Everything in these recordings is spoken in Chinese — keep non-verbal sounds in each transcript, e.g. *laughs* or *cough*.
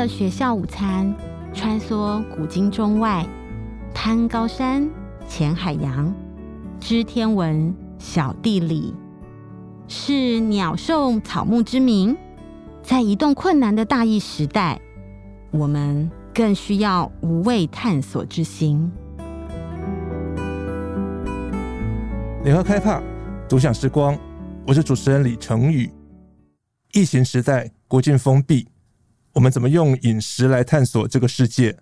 着学校午餐，穿梭古今中外，攀高山，潜海洋，知天文，晓地理，是鸟兽草木之名。在移动困难的大疫时代，我们更需要无畏探索之心。联合开帕，独享时光，我是主持人李成宇。疫情时代，国境封闭，我们怎么用饮食来探索这个世界？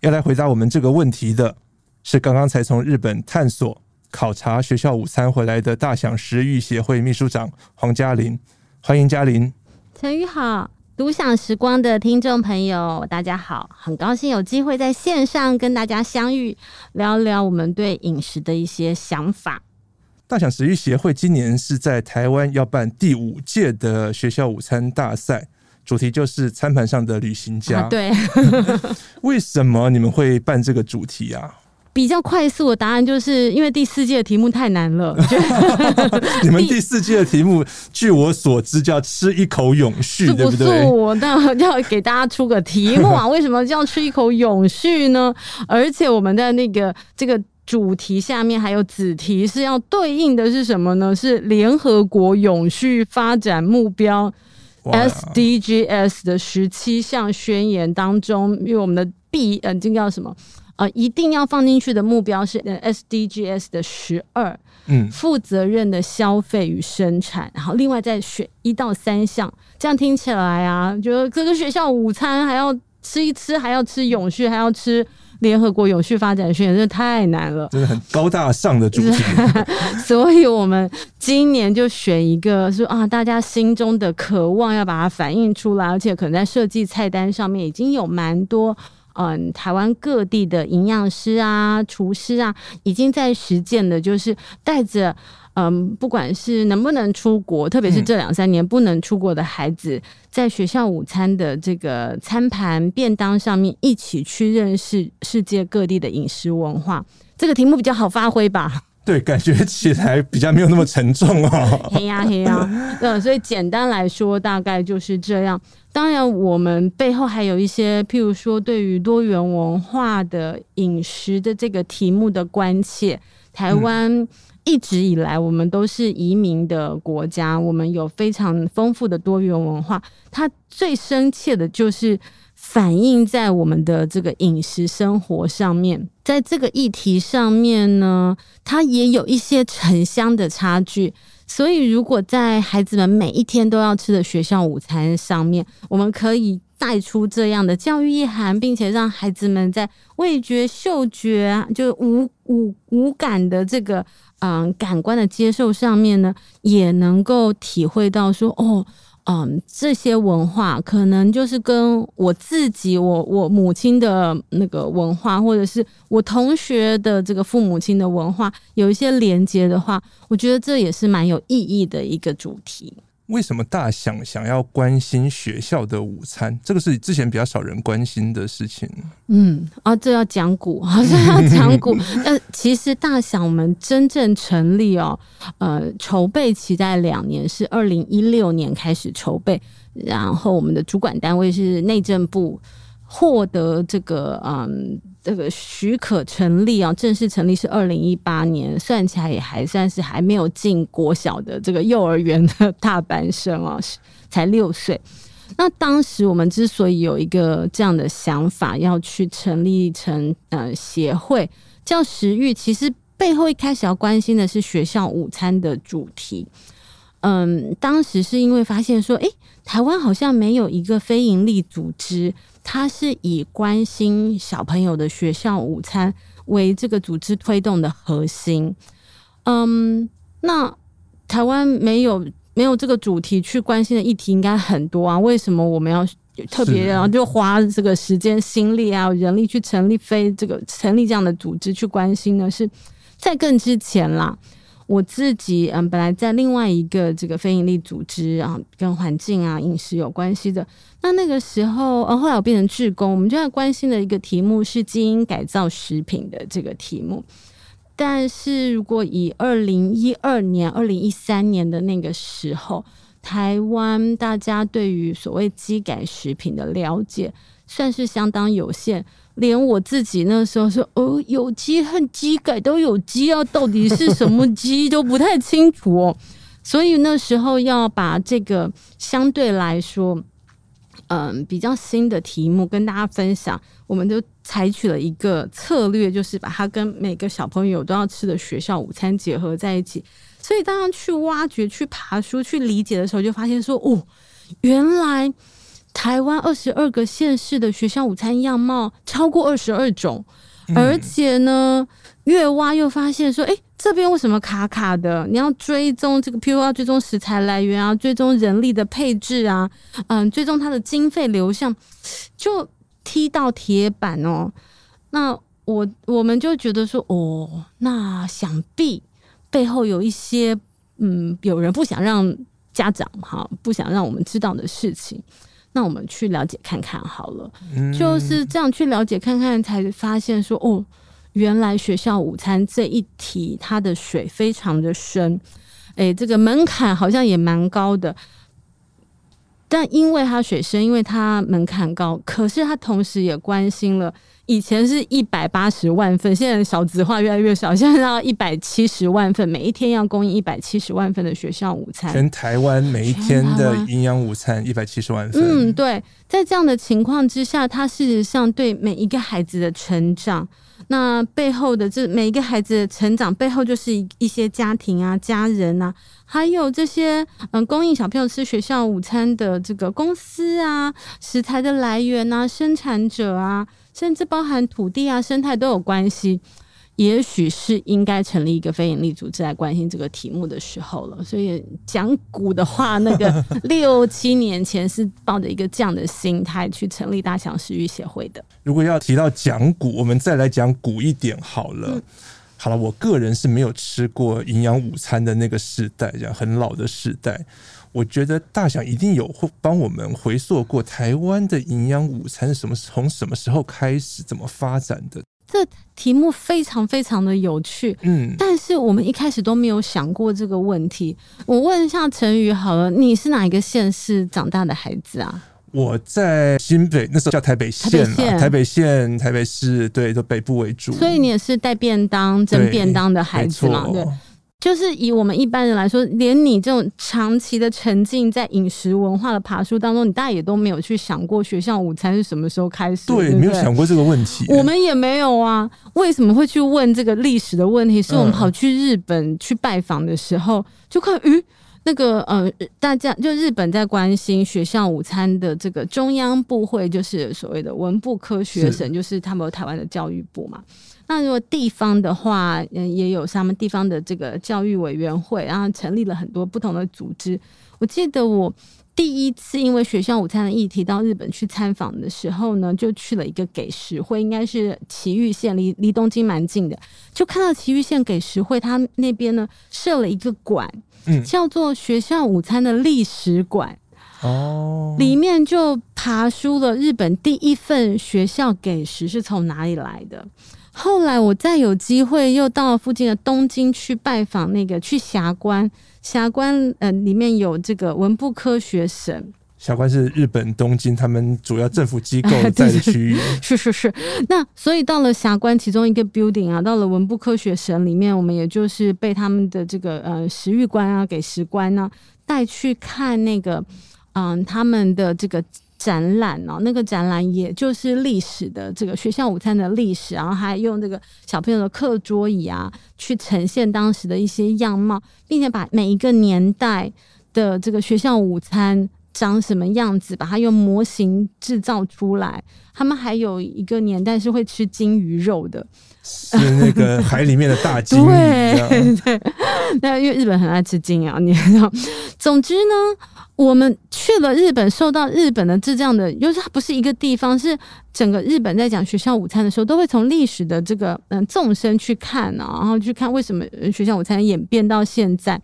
要来回答我们这个问题的，是刚刚才从日本探索考察学校午餐回来的大享食育协会秘书长黄嘉玲。欢迎嘉玲。陈宇好，独享时光的听众朋友，大家好，很高兴有机会在线上跟大家相遇，聊聊我们对饮食的一些想法。大享食育协会今年是在台湾要办第五届的学校午餐大赛，主题就是餐盘上的旅行家。啊、对，*laughs* 为什么你们会办这个主题啊？比较快速的答案就是因为第四季的题目太难了。*laughs* 你们第四季的题目，据我所知叫“吃一口永续”，对不对？我那要给大家出个题目啊！*laughs* 为什么叫“吃一口永续”呢？而且我们的那个这个。主题下面还有子题是要对应的是什么呢？是联合国永续发展目标 SDGs 的十七项宣言当中，因为我们的 B 呃，这个叫什么？呃，一定要放进去的目标是 SDGs 的十二，嗯，负责任的消费与生产，然后另外再选一到三项，这样听起来啊，觉得这个学校午餐还要吃一吃，还要吃永续，还要吃。联合国永续发展宣言真的太难了，真的很高大上的主题。*laughs* 所以我们今年就选一个说啊，大家心中的渴望要把它反映出来，而且可能在设计菜单上面已经有蛮多嗯台湾各地的营养师啊、厨师啊，已经在实践的，就是带着。嗯，不管是能不能出国，特别是这两三年不能出国的孩子，嗯、在学校午餐的这个餐盘便当上面，一起去认识世界各地的饮食文化。这个题目比较好发挥吧？对，*laughs* 感觉起来比较没有那么沉重哦。嘿 *laughs* 呀嘿呀，嗯，所以简单来说，大概就是这样。当然，我们背后还有一些，譬如说对于多元文化的饮食的这个题目的关切，台湾、嗯。一直以来，我们都是移民的国家，我们有非常丰富的多元文化。它最深切的就是反映在我们的这个饮食生活上面。在这个议题上面呢，它也有一些城乡的差距。所以，如果在孩子们每一天都要吃的学校午餐上面，我们可以带出这样的教育意涵，并且让孩子们在味觉、嗅觉，就五五五感的这个。嗯，感官的接受上面呢，也能够体会到说，哦，嗯，这些文化可能就是跟我自己，我我母亲的那个文化，或者是我同学的这个父母亲的文化有一些连接的话，我觉得这也是蛮有意义的一个主题。为什么大想想要关心学校的午餐？这个是之前比较少人关心的事情。嗯，啊，这要讲古，好像要讲古。*laughs* 呃，其实大想我们真正成立哦，呃，筹备期在两年，是二零一六年开始筹备，然后我们的主管单位是内政部。获得这个嗯，这个许可成立啊，正式成立是二零一八年，算起来也还算是还没有进国小的这个幼儿园的大班生啊，才六岁。那当时我们之所以有一个这样的想法，要去成立成呃协会叫食育，其实背后一开始要关心的是学校午餐的主题。嗯，当时是因为发现说，诶，台湾好像没有一个非营利组织。它是以关心小朋友的学校午餐为这个组织推动的核心。嗯，那台湾没有没有这个主题去关心的议题应该很多啊？为什么我们要特别然后就花这个时间、心力啊、人力去成立非这个成立这样的组织去关心呢？是在更之前啦。我自己嗯，本来在另外一个这个非营利组织啊，跟环境啊、饮食有关系的。那那个时候，呃，后来我变成志工，我们就在关心的一个题目是基因改造食品的这个题目。但是如果以二零一二年、二零一三年的那个时候，台湾大家对于所谓基改食品的了解算是相当有限，连我自己那时候说哦，有机和基改都有机啊，到底是什么机都不太清楚哦。*laughs* 所以那时候要把这个相对来说，嗯，比较新的题目跟大家分享，我们就采取了一个策略，就是把它跟每个小朋友都要吃的学校午餐结合在一起。所以当去挖掘、去爬书、去理解的时候，就发现说，哦，原来台湾二十二个县市的学校午餐样貌超过二十二种，而且呢，越挖越发现说，哎。这边为什么卡卡的？你要追踪这个，譬如要追踪食材来源啊，追踪人力的配置啊，嗯，追踪它的经费流向，就踢到铁板哦。那我我们就觉得说，哦，那想必背后有一些，嗯，有人不想让家长哈，不想让我们知道的事情。那我们去了解看看好了，嗯，就是这样去了解看看，才发现说，哦。原来学校午餐这一题，它的水非常的深，诶，这个门槛好像也蛮高的。但因为它水深，因为它门槛高，可是它同时也关心了。以前是一百八十万份，现在少子化越来越少，现在要一百七十万份，每一天要供应一百七十万份的学校午餐。全台湾每一天的营养午餐一百七十万份。嗯，对，在这样的情况之下，它事实上对每一个孩子的成长。那背后的这每一个孩子的成长背后，就是一一些家庭啊、家人啊，还有这些嗯，供应小朋友吃学校午餐的这个公司啊、食材的来源啊、生产者啊，甚至包含土地啊、生态都有关系。也许是应该成立一个非营利组织来关心这个题目的时候了。所以讲古的话，那个 *laughs* 六七年前是抱着一个这样的心态去成立大祥食育协会的。如果要提到讲古，我们再来讲古一点好了。嗯、好了，我个人是没有吃过营养午餐的那个时代，这样很老的时代。我觉得大祥一定有会帮我们回溯过台湾的营养午餐是什么，从什么时候开始，怎么发展的。这题目非常非常的有趣，嗯，但是我们一开始都没有想过这个问题。我问一下陈宇好了，你是哪一个县市长大的孩子啊？我在新北，那时候叫台北县啊，台北县、台北市，对，都北部为主。所以你也是带便当、蒸便当的孩子嘛？对。就是以我们一般人来说，连你这种长期的沉浸在饮食文化的爬书当中，你大概也都没有去想过学校午餐是什么时候开始。对，没有想过这个问题。我们也没有啊。为什么会去问这个历史的问题？是我们跑去日本去拜访的时候，就看，咦，那个呃，大家就日本在关心学校午餐的这个中央部会，就是所谓的文部科学省，就是他们有台湾的教育部嘛。那如果地方的话，嗯，也有他们地方的这个教育委员会，然后成立了很多不同的组织。我记得我第一次因为学校午餐的议题到日本去参访的时候呢，就去了一个给食会，应该是埼玉县，离离东京蛮近的，就看到埼玉县给食会，他那边呢设了一个馆，嗯，叫做学校午餐的历史馆。哦，里面就爬出了日本第一份学校给食是从哪里来的。后来我再有机会又到了附近的东京去拜访那个去霞关，霞关呃里面有这个文部科学省。霞关是日本东京他们主要政府机构在的区域。*laughs* 是是是。那所以到了霞关其中一个 building 啊，到了文部科学省里面，我们也就是被他们的这个呃食育官啊给食官呢带去看那个嗯、呃、他们的这个。展览哦，那个展览也就是历史的这个学校午餐的历史，然后还用这个小朋友的课桌椅啊，去呈现当时的一些样貌，并且把每一个年代的这个学校午餐长什么样子，把它用模型制造出来。他们还有一个年代是会吃鲸鱼肉的，是那个海里面的大鲸鱼。*laughs* 对对，那因为日本很爱吃鲸啊，你知道。总之呢。我们去了日本，受到日本的这这样的，就是它不是一个地方，是整个日本在讲学校午餐的时候，都会从历史的这个嗯纵深去看啊，然后去看为什么学校午餐演变到现在，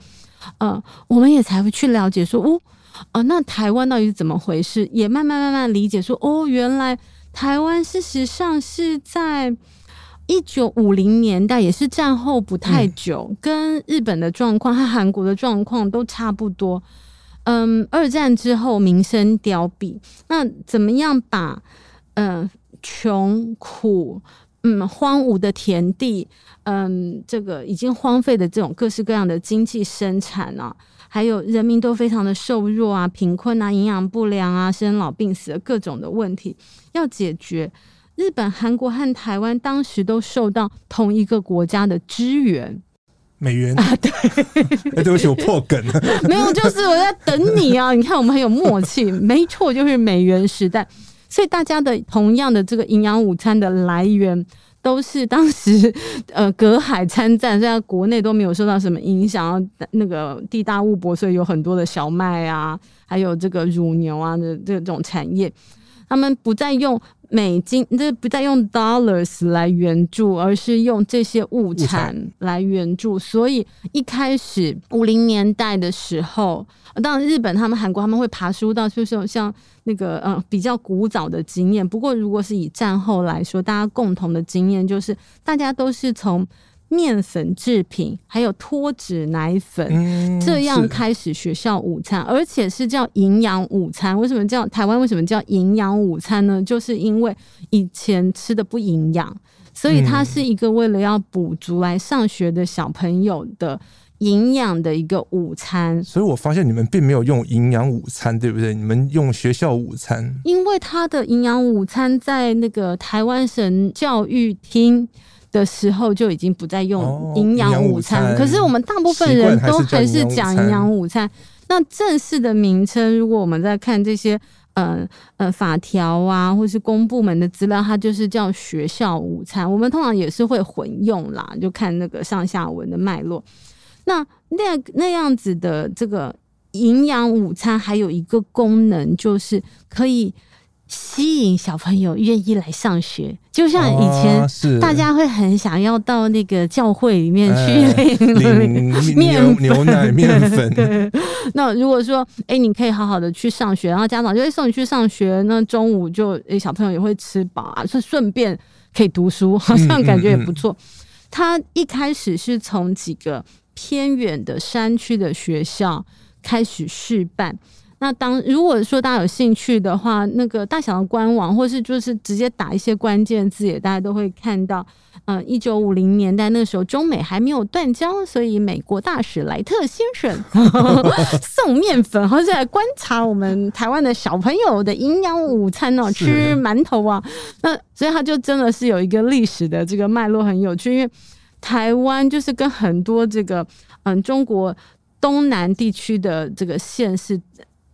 呃，我们也才会去了解说，哦，呃，那台湾到底是怎么回事？也慢慢慢慢理解说，哦，原来台湾事实上是在一九五零年代，也是战后不太久，嗯、跟日本的状况和韩国的状况都差不多。嗯，二战之后民生凋敝，那怎么样把嗯穷苦嗯荒芜的田地，嗯这个已经荒废的这种各式各样的经济生产啊，还有人民都非常的瘦弱啊、贫困啊、营养不良啊、生老病死的各种的问题要解决。日本、韩国和台湾当时都受到同一个国家的支援，美元啊，对，*laughs* 哎，对不起，我破梗了，*laughs* 没有，就是我在等你啊！你看，我们很有默契，没错，就是美元时代，所以大家的同样的这个营养午餐的来源都是当时呃隔海参战，现在国内都没有受到什么影响，那个地大物博，所以有很多的小麦啊，还有这个乳牛啊的这种产业，他们不再用。美金，这不再用 dollars 来援助，而是用这些物产来援助。所以一开始五零年代的时候，当然日本、他们韩国他们会爬书到，就是像那个嗯比较古早的经验。不过如果是以战后来说，大家共同的经验就是，大家都是从。面粉制品，还有脱脂奶粉，嗯、这样开始学校午餐，而且是叫营养午餐。为什么叫台湾？为什么叫营养午餐呢？就是因为以前吃的不营养，所以它是一个为了要补足来上学的小朋友的营养的一个午餐。所以我发现你们并没有用营养午餐，对不对？你们用学校午餐，因为它的营养午餐在那个台湾省教育厅。的时候就已经不再用营养午餐，可是我们大部分人都还是讲营养午餐。那正式的名称，如果我们在看这些呃呃法条啊，或是公部门的资料，它就是叫学校午餐。我们通常也是会混用啦，就看那个上下文的脉络。那那那样子的这个营养午餐，还有一个功能就是可以。吸引小朋友愿意来上学，就像以前大家会很想要到那个教会里面去 *laughs* 领面牛奶、*laughs* 面粉。那如果说，哎、欸，你可以好好的去上学，然后家长就会送你去上学，那中午就哎、欸、小朋友也会吃饱啊，是顺便可以读书，好像感觉也不错。他一开始是从几个偏远的山区的学校开始试办。那当如果说大家有兴趣的话，那个大小的官网，或是就是直接打一些关键字，也大家都会看到。嗯、呃，一九五零年代那时候，中美还没有断交，所以美国大使莱特先生 *laughs* 送面粉，然后再来观察我们台湾的小朋友的营养午餐哦，吃馒头啊。那所以他就真的是有一个历史的这个脉络很有趣，因为台湾就是跟很多这个嗯中国东南地区的这个县市。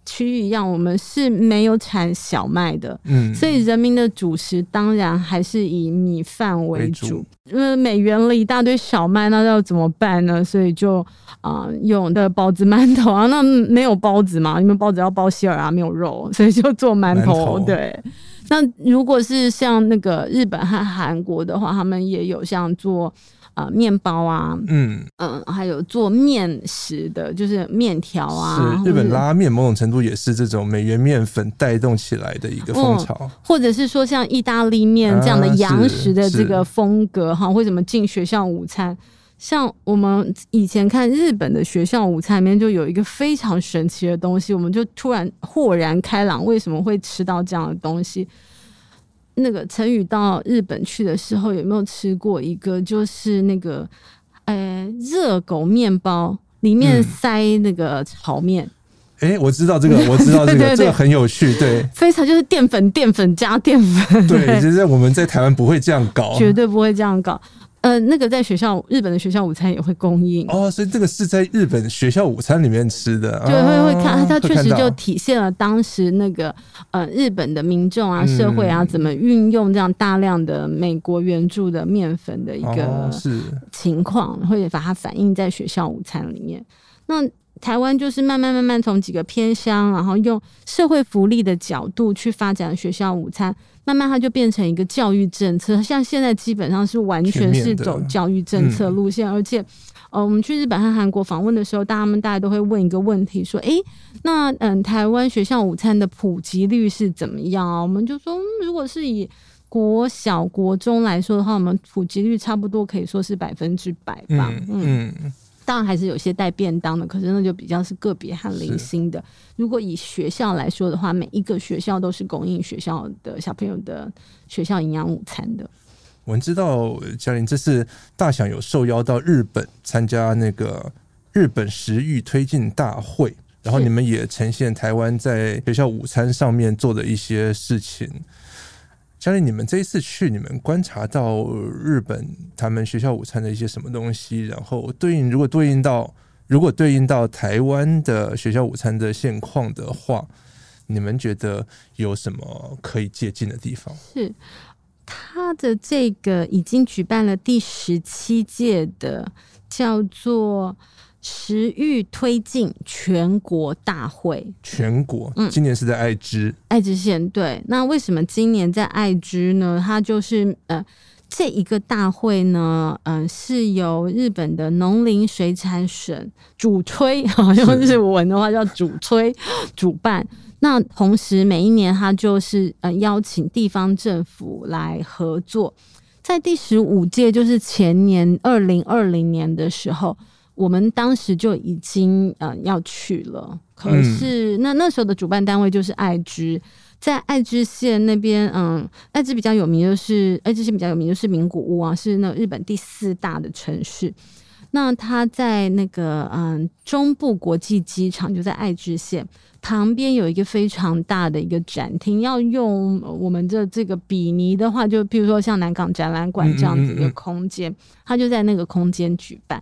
区域一样，我们是没有产小麦的，嗯，所以人民的主食当然还是以米饭为主。因为美元了一大堆小麦，那要怎么办呢？所以就啊、呃，用的包子、馒头啊，那没有包子嘛，因为包子要包馅儿啊，没有肉，所以就做。馒头。对，那如果是像那个日本和韩国的话，他们也有像做。啊，面包啊，嗯嗯，还有做面食的，就是面条啊。是日本拉面，某种程度也是这种美元面粉带动起来的一个风潮，嗯、或者是说像意大利面这样的洋食的这个风格哈，为什么进学校午餐？像我们以前看日本的学校午餐里面，就有一个非常神奇的东西，我们就突然豁然开朗，为什么会吃到这样的东西？那个陈宇到日本去的时候，有没有吃过一个？就是那个，呃，热狗面包里面塞那个炒面。哎、我知道这个，*laughs* 我知道这个，这个很有趣，对，非常就是淀粉，淀粉加淀粉。对，*laughs* 其实我们在台湾不会这样搞，绝对不会这样搞。呃，那个在学校，日本的学校午餐也会供应。哦，所以这个是在日本学校午餐里面吃的，对，会会看，它确实就体现了当时那个呃日本的民众啊、社会啊怎么运用这样大量的美国援助的面粉的一个情况，会把它反映在学校午餐里面。那台湾就是慢慢慢慢从几个偏乡，然后用社会福利的角度去发展学校午餐。慢慢它就变成一个教育政策，像现在基本上是完全是走教育政策路线，而且，呃，我们去日本和韩国访问的时候，大家们大家都会问一个问题，说，诶、那嗯，台湾学校午餐的普及率是怎么样啊？我们就说，如果是以国小、国中来说的话，我们普及率差不多可以说是百分之百吧，嗯当然还是有些带便当的，可是那就比较是个别和零星的。如果以学校来说的话，每一个学校都是供应学校的小朋友的学校营养午餐的。我们知道嘉玲这次大想有受邀到日本参加那个日本食欲推进大会，然后你们也呈现台湾在学校午餐上面做的一些事情。嘉玲，你们这一次去，你们观察到日本他们学校午餐的一些什么东西？然后对应，如果对应到如果对应到台湾的学校午餐的现况的话，你们觉得有什么可以借鉴的地方？是。他的这个已经举办了第十七届的叫做“食欲推进全国大会”。全国，嗯，今年是在爱知，爱知县。对，那为什么今年在爱知呢？它就是呃，这一个大会呢，嗯、呃，是由日本的农林水产省主推，好像日文的话叫主推 *gasps* 主办。那同时，每一年他就是呃邀请地方政府来合作。在第十五届，就是前年二零二零年的时候，我们当时就已经呃要去了。可是那那时候的主办单位就是爱知，在爱知县那边，嗯，爱知比较有名就是爱知县比较有名就是名古屋啊，是那日本第四大的城市。那他在那个嗯中部国际机场就在爱知县。旁边有一个非常大的一个展厅，要用我们的这个比拟的话，就比如说像南港展览馆这样子一个空间，他就在那个空间举办。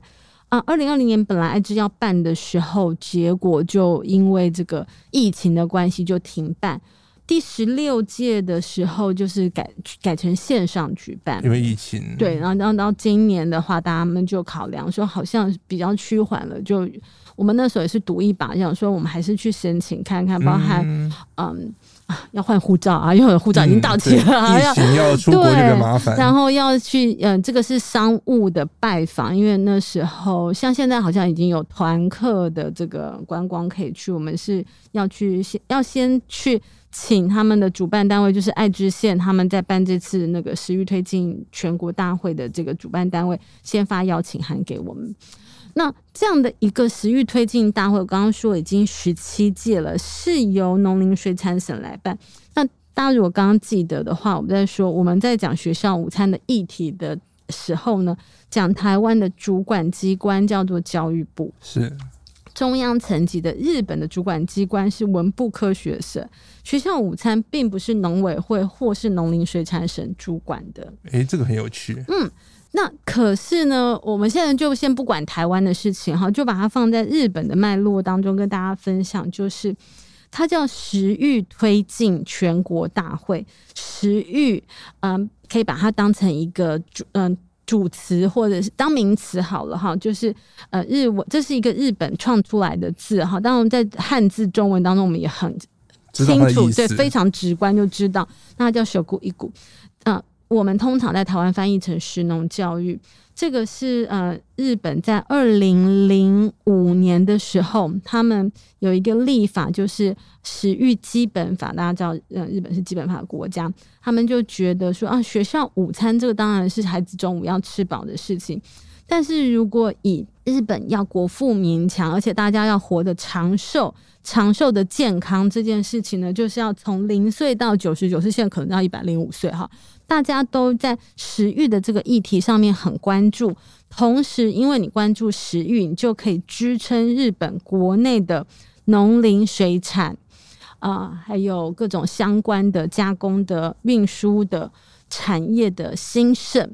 啊，二零二零年本来爱知要办的时候，结果就因为这个疫情的关系就停办。第十六届的时候，就是改改成线上举办，因为疫情。对，然后然后到今年的话，大家们就考量说，好像比较趋缓了，就。我们那时候也是赌一把，想说我们还是去申请看看，包含嗯，嗯啊 *laughs* 要换护照啊，因为护照已经到期了，嗯、*laughs* 疫情要出国就比较麻烦。然后要去嗯，这个是商务的拜访，因为那时候像现在好像已经有团客的这个观光可以去，我们是要去先要先去请他们的主办单位，就是爱知县他们在办这次那个食欲推进全国大会的这个主办单位，先发邀请函给我们。那这样的一个食欲推进大会，我刚刚说已经十七届了，是由农林水产省来办。那大家如果刚刚记得的话，我们在说我们在讲学校午餐的议题的时候呢，讲台湾的主管机关叫做教育部，是中央层级的。日本的主管机关是文部科学省，学校午餐并不是农委会或是农林水产省主管的。哎，这个很有趣。嗯。那可是呢，我们现在就先不管台湾的事情哈，就把它放在日本的脉络当中跟大家分享，就是它叫食欲推进全国大会，食欲，嗯，可以把它当成一个主，嗯，主词或者是当名词好了哈，就是呃日文，这是一个日本创出来的字哈，当然在汉字中文当中我们也很清楚，对，非常直观就知道，那叫手骨一股，嗯。我们通常在台湾翻译成食农教育，这个是呃日本在二零零五年的时候，他们有一个立法，就是食育基本法。大家知道，呃，日本是基本法国家，他们就觉得说啊，学校午餐这个当然是孩子中午要吃饱的事情，但是如果以日本要国富民强，而且大家要活得长寿、长寿的健康这件事情呢，就是要从零岁到九十九岁，现在可能到一百零五岁哈。大家都在食欲的这个议题上面很关注，同时因为你关注食欲，你就可以支撑日本国内的农林水产啊、还有各种相关的加工的运输的产业的兴盛，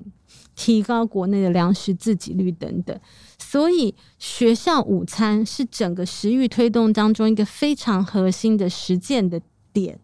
提高国内的粮食自给率等等。所以学校午餐是整个食欲推动当中一个非常核心的实践的点。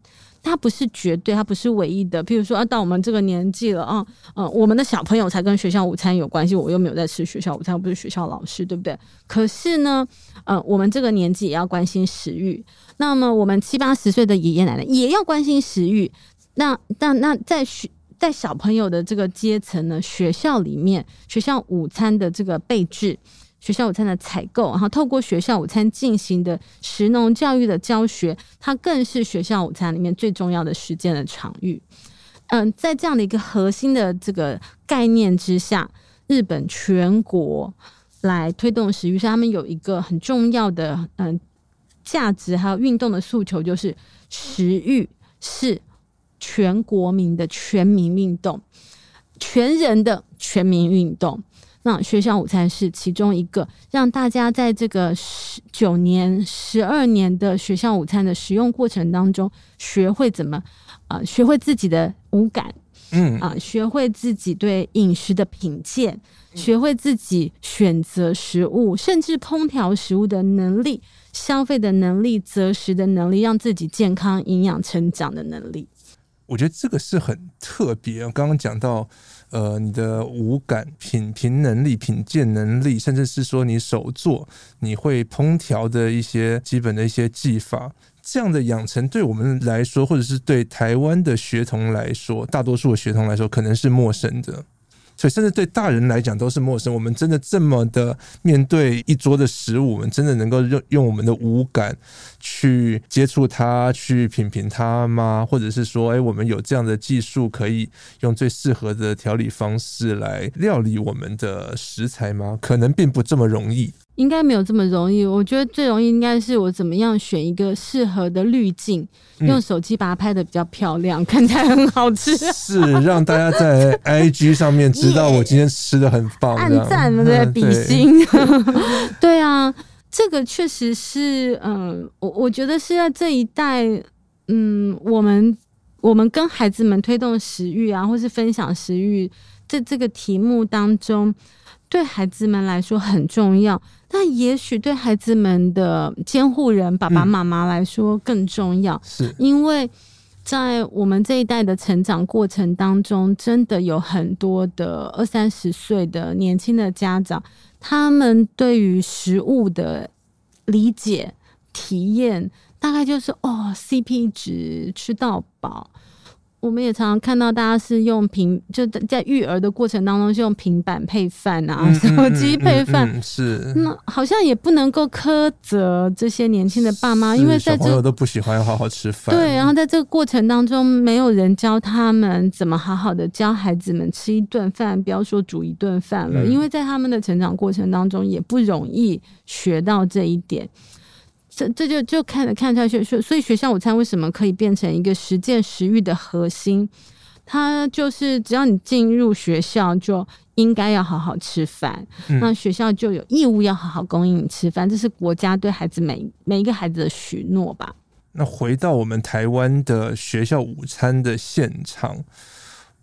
它不是绝对，它不是唯一的。譬如说，啊，到我们这个年纪了啊，嗯、我们的小朋友才跟学校午餐有关系。我又没有在吃学校午餐，我不是学校老师，对不对？可是呢，呃，我们这个年纪也要关心食欲。那么，我们七八十岁的爷爷奶奶也要关心食欲。那、那、那，在学在小朋友的这个阶层呢，学校里面学校午餐的这个备制。学校午餐的采购，然后透过学校午餐进行的食农教育的教学，它更是学校午餐里面最重要的实践的场域。嗯，在这样的一个核心的这个概念之下，日本全国来推动食欲，是他们有一个很重要的嗯价值，还有运动的诉求，就是食欲是全国民的全民运动，全人的全民运动。那学校午餐是其中一个，让大家在这个十九年、十二年的学校午餐的使用过程当中，学会怎么啊、呃，学会自己的五感，嗯啊，学会自己对饮食的品鉴，学会自己选择食物，甚至烹调食物的能力、消费的能力、择食的能力，让自己健康、营养成长的能力。我觉得这个是很特别。刚刚讲到。呃，你的五感品评能力、品鉴能力，甚至是说你手作、你会烹调的一些基本的一些技法，这样的养成对我们来说，或者是对台湾的学童来说，大多数的学童来说，可能是陌生的。所以，甚至对大人来讲都是陌生。我们真的这么的面对一桌的食物，我们真的能够用用我们的五感去接触它、去品评它吗？或者是说，哎，我们有这样的技术，可以用最适合的调理方式来料理我们的食材吗？可能并不这么容易。应该没有这么容易。我觉得最容易应该是我怎么样选一个适合的滤镜，用手机把它拍的比较漂亮，嗯、看起来很好吃。是让大家在 IG 上面知 *laughs* 道我今天吃的很棒，暗赞了对，比心。*laughs* 对啊，这个确实是，嗯，我我觉得是在这一代，嗯，我们我们跟孩子们推动食欲啊，或是分享食欲这这个题目当中，对孩子们来说很重要。但也许对孩子们的监护人爸爸妈妈来说更重要，是。因为在我们这一代的成长过程当中，真的有很多的二三十岁的年轻的家长，他们对于食物的理解体验，大概就是哦，CP 值吃到饱。我们也常常看到大家是用平，就在育儿的过程当中是用平板配饭啊，嗯、手机配饭、嗯嗯嗯，是那好像也不能够苛责这些年轻的爸妈，因为在这小朋友都不喜欢好好吃饭。对，然后在这个过程当中，没有人教他们怎么好好的教孩子们吃一顿饭，不要说煮一顿饭了，嗯、因为在他们的成长过程当中也不容易学到这一点。这这就就看看出来，学所以学校午餐为什么可以变成一个实践食欲的核心？它就是只要你进入学校，就应该要好好吃饭，嗯、那学校就有义务要好好供应你吃饭，这是国家对孩子每每一个孩子的许诺吧。那回到我们台湾的学校午餐的现场。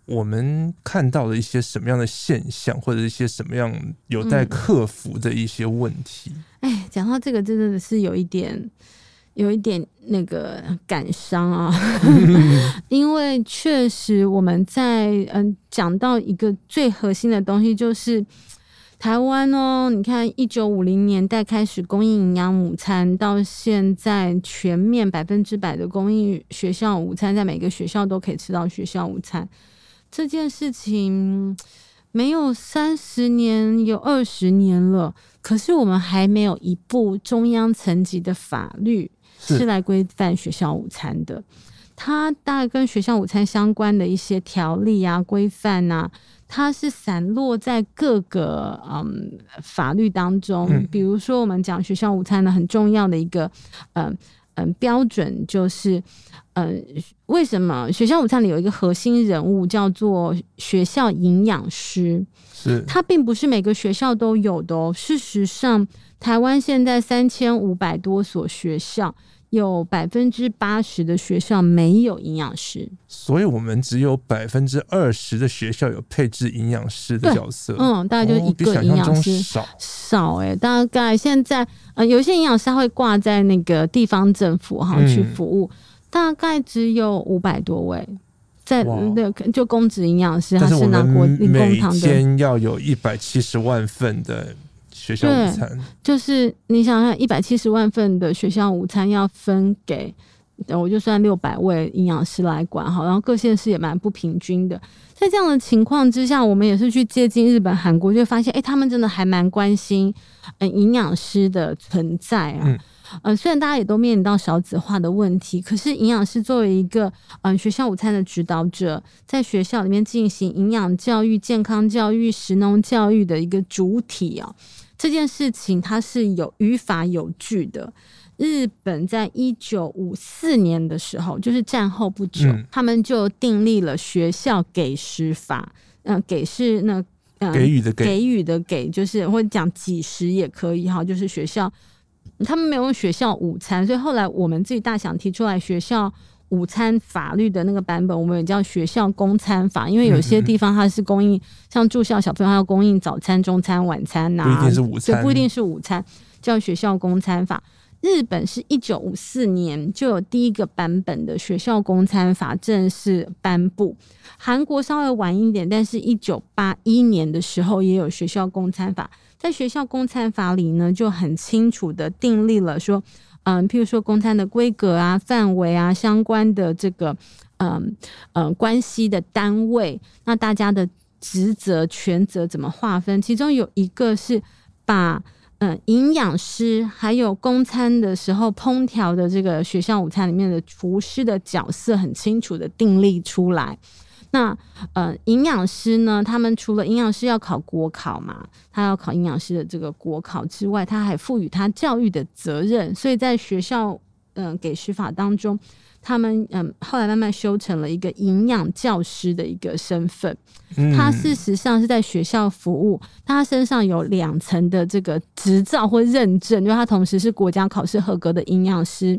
我们看到了一些什么样的现象，或者一些什么样有待克服的一些问题？哎、嗯，讲到这个，真的是有一点，*laughs* 有一点那个感伤啊，*laughs* 因为确实我们在嗯讲到一个最核心的东西，就是台湾哦，你看一九五零年代开始供应营养午餐，到现在全面百分之百的供应学校午餐，在每个学校都可以吃到学校午餐。这件事情没有三十年，有二十年了。可是我们还没有一部中央层级的法律是来规范学校午餐的。它大概跟学校午餐相关的一些条例啊、规范啊，它是散落在各个嗯法律当中。比如说，我们讲学校午餐的很重要的一个嗯嗯标准就是。嗯，为什么学校午餐里有一个核心人物叫做学校营养师？是，他并不是每个学校都有的哦。事实上，台湾现在三千五百多所学校，有百分之八十的学校没有营养师，所以我们只有百分之二十的学校有配置营养师的角色。嗯，大概就一个营养师少少哎，大概现在呃，有一些营养师他会挂在那个地方政府哈去服务。嗯大概只有五百多位，在那个就公职营养师，他是拿国立公堂的。每天要有一百七十万份的学校午餐，就是你想想，一百七十万份的学校午餐要分给，我就算六百位营养师来管好，然后各县市也蛮不平均的。在这样的情况之下，我们也是去接近日本、韩国，就发现，哎、欸，他们真的还蛮关心嗯营养师的存在啊。嗯呃，虽然大家也都面临到少子化的问题，可是营养师作为一个嗯、呃、学校午餐的指导者，在学校里面进行营养教育、健康教育、食农教育的一个主体啊，这件事情它是有于法有据的。日本在一九五四年的时候，就是战后不久，嗯、他们就订立了学校给食法。嗯、呃，给是那、呃、给予的给，给予的给，就是或者讲给食也可以哈，就是学校他们没有用学校午餐，所以后来我们自己大想提出来学校午餐法律的那个版本，我们也叫学校供餐法，因为有些地方它是供应，嗯、像住校小朋友他要供应早餐、中餐、晚餐呐、啊，不一定是午餐，不一定是午餐，叫学校供餐法。日本是一九五四年就有第一个版本的学校供餐法正式颁布，韩国稍微晚一点，但是一九八一年的时候也有学校供餐法。在学校供餐法里呢，就很清楚的订立了说，嗯，譬如说供餐的规格啊、范围啊、相关的这个嗯嗯关系的单位，那大家的职责权责怎么划分？其中有一个是把。嗯，营养师还有供餐的时候烹调的这个学校午餐里面的厨师的角色很清楚的订立出来。那呃，营养师呢，他们除了营养师要考国考嘛，他要考营养师的这个国考之外，他还赋予他教育的责任。所以在学校嗯、呃、给食法当中，他们嗯后来慢慢修成了一个营养教师的一个身份。他事实上是在学校服务，他身上有两层的这个执照或认证，因为他同时是国家考试合格的营养师，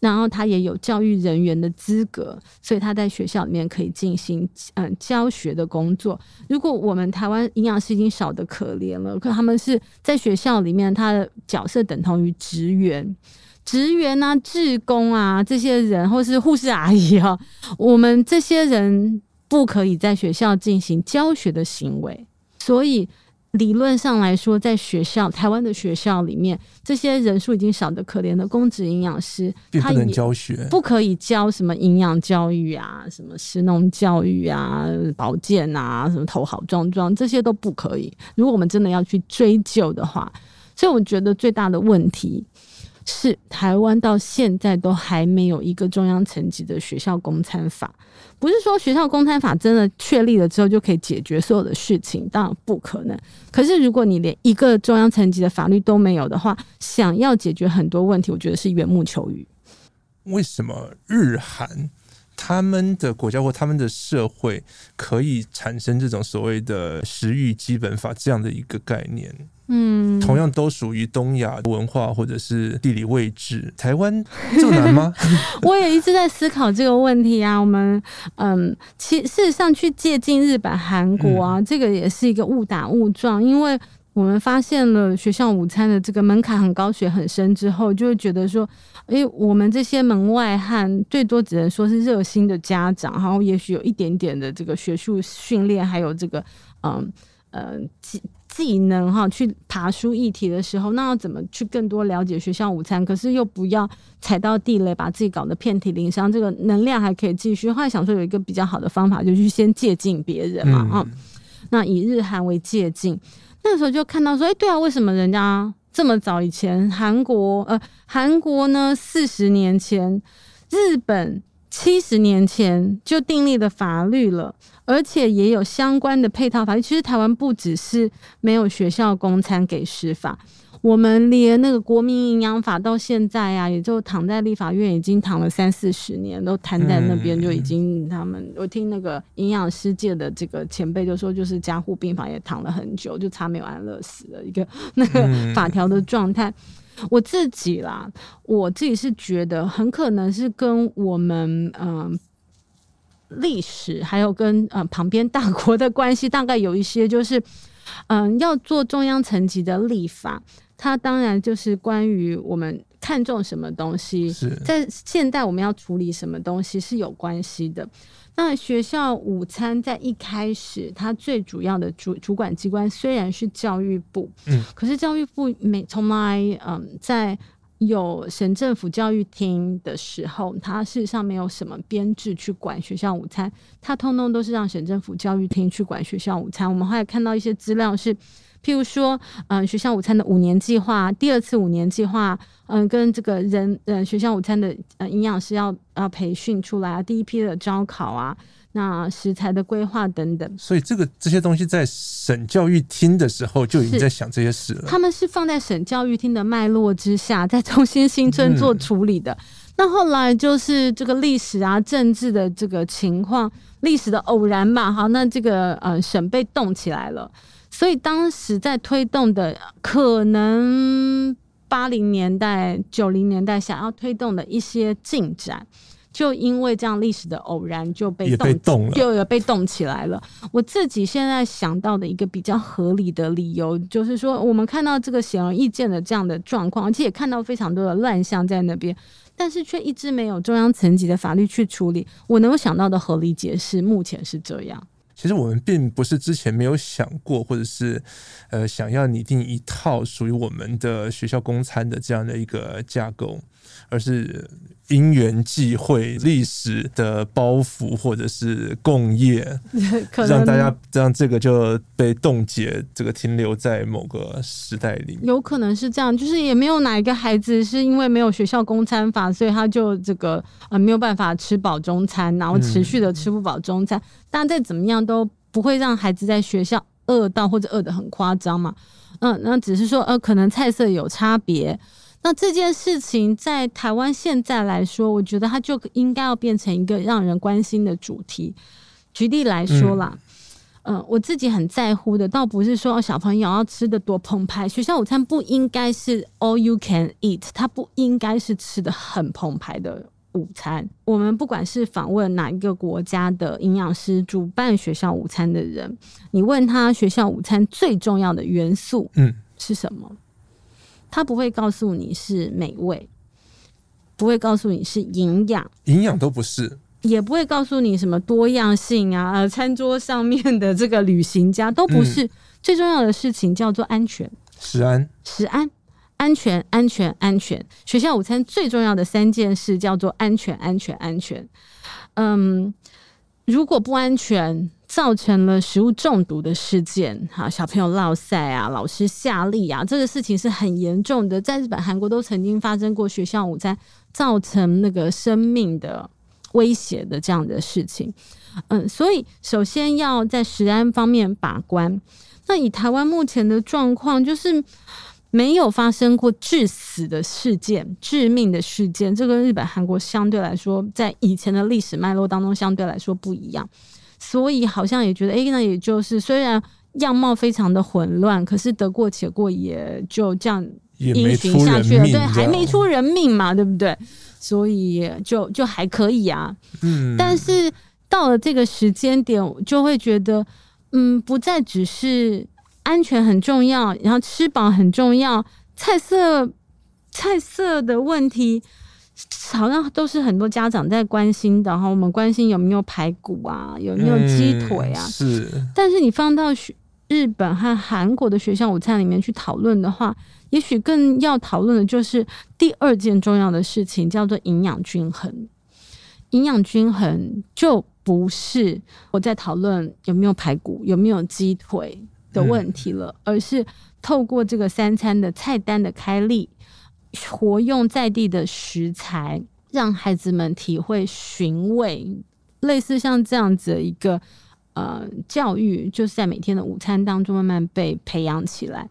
然后他也有教育人员的资格，所以他在学校里面可以进行嗯教学的工作。如果我们台湾营养师已经少得可怜了，可他们是在学校里面，他的角色等同于职员、职员啊、志工啊这些人，或是护士阿姨啊，我们这些人。不可以在学校进行教学的行为，所以理论上来说，在学校台湾的学校里面，这些人数已经少得可怜的公职营养师，他也教学不可以教什么营养教育啊，什么食农教育啊、保健啊，什么头好壮壮，这些都不可以。如果我们真的要去追究的话，所以我觉得最大的问题是，台湾到现在都还没有一个中央层级的学校公参法。不是说学校公参法真的确立了之后就可以解决所有的事情，当然不可能。可是如果你连一个中央层级的法律都没有的话，想要解决很多问题，我觉得是缘木求鱼。为什么日韩他们的国家或他们的社会可以产生这种所谓的食欲基本法这样的一个概念？嗯，同样都属于东亚文化或者是地理位置，台湾这么难吗？*laughs* *laughs* 我也一直在思考这个问题啊。我们嗯，其事实上去借鉴日本、韩国啊，嗯、这个也是一个误打误撞，因为我们发现了学校午餐的这个门槛很高、学很深之后，就会觉得说，诶，我们这些门外汉最多只能说是热心的家长，然后也许有一点点的这个学术训练，还有这个嗯呃。技技能哈，去爬书议题的时候，那要怎么去更多了解学校午餐？可是又不要踩到地雷，把自己搞得遍体鳞伤。这个能量还可以继续。后来想说有一个比较好的方法，就是先借鉴别人嘛，啊、嗯，那以日韩为借鉴。那时候就看到说，哎，对啊，为什么人家这么早以前，韩国呃，韩国呢四十年前，日本七十年前就订立的法律了。而且也有相关的配套法律。其实台湾不只是没有学校供餐给食法，我们连那个国民营养法到现在啊，也就躺在立法院已经躺了三四十年，都瘫在那边，就已经他们我听那个营养师界的这个前辈就说，就是加护病房也躺了很久，就差没有安乐死的一个那个法条的状态。我自己啦，我自己是觉得很可能是跟我们嗯。呃历史还有跟呃旁边大国的关系，大概有一些就是，嗯、呃，要做中央层级的立法，它当然就是关于我们看重什么东西，是在现代我们要处理什么东西是有关系的。那学校午餐在一开始，它最主要的主主管机关虽然是教育部，嗯，可是教育部没从来嗯在。有省政府教育厅的时候，它事实上没有什么编制去管学校午餐，它通通都是让省政府教育厅去管学校午餐。我们后来看到一些资料是，譬如说，嗯、呃，学校午餐的五年计划，第二次五年计划，嗯、呃，跟这个人，嗯、呃，学校午餐的呃营养师要要培训出来啊，第一批的招考啊。那食材的规划等等。所以这个这些东西在省教育厅的时候就已经在想这些事了。他们是放在省教育厅的脉络之下，在中心新村做处理的。嗯、那后来就是这个历史啊、政治的这个情况、历史的偶然嘛，好，那这个呃省被动起来了。所以当时在推动的，可能八零年代、九零年代想要推动的一些进展，就因为这样历史的偶然就被动，也被动了，就有被动起来了。我自己现在想到的一个比较合理的理由，就是说我们看到这个显而易见的这样的状况，而且也看到非常多的乱象在那边，但是却一直没有中央层级的法律去处理。我能够想到的合理解释，目前是这样。其实我们并不是之前没有想过，或者是呃想要拟定一套属于我们的学校公餐的这样的一个架构，而是。因缘际会、历史的包袱，或者是共业，*laughs* 让大家让这个就被冻结，这个停留在某个时代里。有可能是这样，就是也没有哪一个孩子是因为没有学校供餐法，所以他就这个呃没有办法吃饱中餐，然后持续的吃不饱中餐。但、嗯、再怎么样都不会让孩子在学校饿到或者饿得很夸张嘛。嗯，那只是说呃可能菜色有差别。那这件事情在台湾现在来说，我觉得它就应该要变成一个让人关心的主题。举例来说啦，嗯、呃，我自己很在乎的，倒不是说小朋友要吃的多澎湃，学校午餐不应该是 all you can eat，它不应该是吃的很澎湃的午餐。我们不管是访问哪一个国家的营养师主办学校午餐的人，你问他学校午餐最重要的元素，嗯，是什么？他不会告诉你是美味，不会告诉你是营养，营养都不是，也不会告诉你什么多样性啊，呃，餐桌上面的这个旅行家都不是。嗯、最重要的事情叫做安全，食安，食安，安全，安全，安全。学校午餐最重要的三件事叫做安全，安全，安全。嗯，如果不安全。造成了食物中毒的事件，哈，小朋友落赛啊，老师下令啊，这个事情是很严重的，在日本、韩国都曾经发生过学校午餐造成那个生命的威胁的这样的事情。嗯，所以首先要在食安方面把关。那以台湾目前的状况，就是没有发生过致死的事件、致命的事件，这个日本、韩国相对来说，在以前的历史脉络当中，相对来说不一样。所以好像也觉得，哎、欸，那也就是虽然样貌非常的混乱，可是得过且过，也就这样运行下去了。对，还没出人命嘛，对不对？所以就就还可以啊。嗯。但是到了这个时间点，就会觉得，嗯，不再只是安全很重要，然后吃饱很重要，菜色菜色的问题。好像都是很多家长在关心的哈，我们关心有没有排骨啊，有没有鸡腿啊？嗯、是。但是你放到日本和韩国的学校午餐里面去讨论的话，也许更要讨论的就是第二件重要的事情，叫做营养均衡。营养均衡就不是我在讨论有没有排骨、有没有鸡腿的问题了，嗯、而是透过这个三餐的菜单的开立。活用在地的食材，让孩子们体会寻味，类似像这样子的一个呃教育，就是在每天的午餐当中慢慢被培养起来。